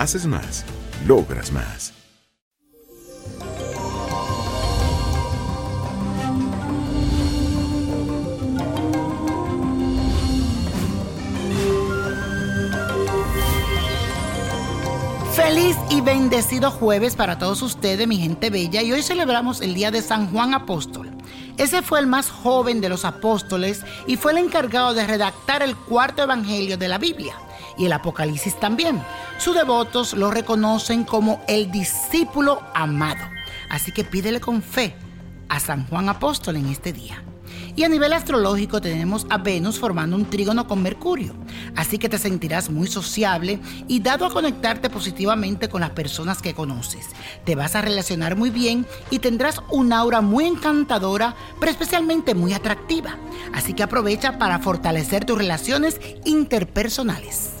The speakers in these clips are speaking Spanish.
Haces más, logras más. Feliz y bendecido jueves para todos ustedes, mi gente bella, y hoy celebramos el día de San Juan Apóstol. Ese fue el más joven de los apóstoles y fue el encargado de redactar el cuarto evangelio de la Biblia y el Apocalipsis también. Sus devotos lo reconocen como el discípulo amado. Así que pídele con fe a San Juan Apóstol en este día. Y a nivel astrológico tenemos a Venus formando un trígono con Mercurio. Así que te sentirás muy sociable y dado a conectarte positivamente con las personas que conoces. Te vas a relacionar muy bien y tendrás un aura muy encantadora, pero especialmente muy atractiva. Así que aprovecha para fortalecer tus relaciones interpersonales.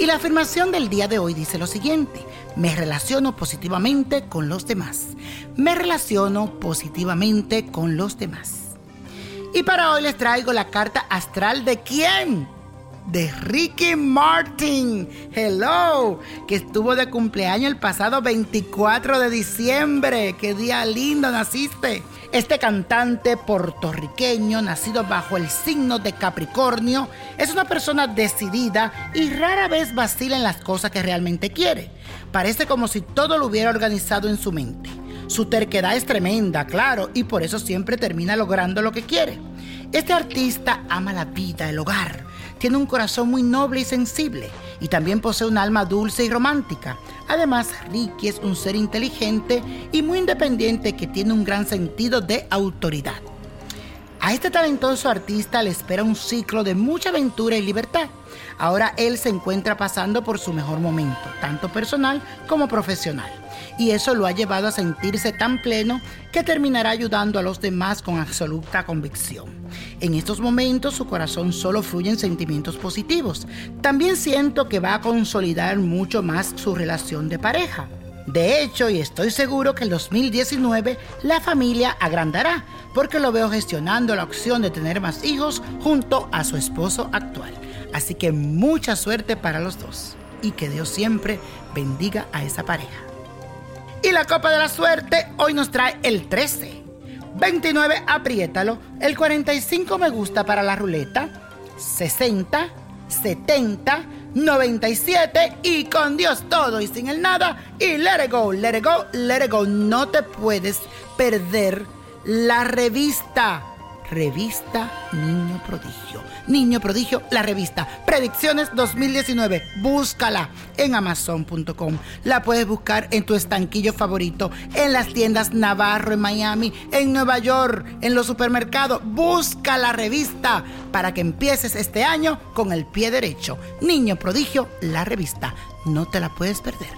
Y la afirmación del día de hoy dice lo siguiente. Me relaciono positivamente con los demás. Me relaciono positivamente con los demás. Y para hoy les traigo la carta astral de quién? De Ricky Martin. Hello, que estuvo de cumpleaños el pasado 24 de diciembre. Qué día lindo naciste. Este cantante puertorriqueño, nacido bajo el signo de Capricornio, es una persona decidida y rara vez vacila en las cosas que realmente quiere. Parece como si todo lo hubiera organizado en su mente. Su terquedad es tremenda, claro, y por eso siempre termina logrando lo que quiere. Este artista ama la vida, el hogar, tiene un corazón muy noble y sensible y también posee un alma dulce y romántica. Además, Ricky es un ser inteligente y muy independiente que tiene un gran sentido de autoridad. A este talentoso artista le espera un ciclo de mucha aventura y libertad. Ahora él se encuentra pasando por su mejor momento, tanto personal como profesional y eso lo ha llevado a sentirse tan pleno que terminará ayudando a los demás con absoluta convicción. En estos momentos su corazón solo fluye en sentimientos positivos. También siento que va a consolidar mucho más su relación de pareja. De hecho, y estoy seguro que en 2019 la familia agrandará, porque lo veo gestionando la opción de tener más hijos junto a su esposo actual. Así que mucha suerte para los dos y que Dios siempre bendiga a esa pareja. Y la copa de la suerte hoy nos trae el 13. 29, apriétalo. El 45 me gusta para la ruleta. 60, 70, 97 y con Dios todo y sin el nada. Y let it go, let it go, let it go. No te puedes perder la revista Revista Niño Prodigio. Niño Prodigio, la revista. Predicciones 2019. Búscala en amazon.com. La puedes buscar en tu estanquillo favorito, en las tiendas Navarro en Miami, en Nueva York, en los supermercados. Busca la revista para que empieces este año con el pie derecho. Niño Prodigio, la revista. No te la puedes perder.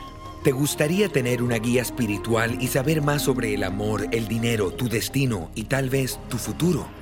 ¿Te gustaría tener una guía espiritual y saber más sobre el amor, el dinero, tu destino y tal vez tu futuro?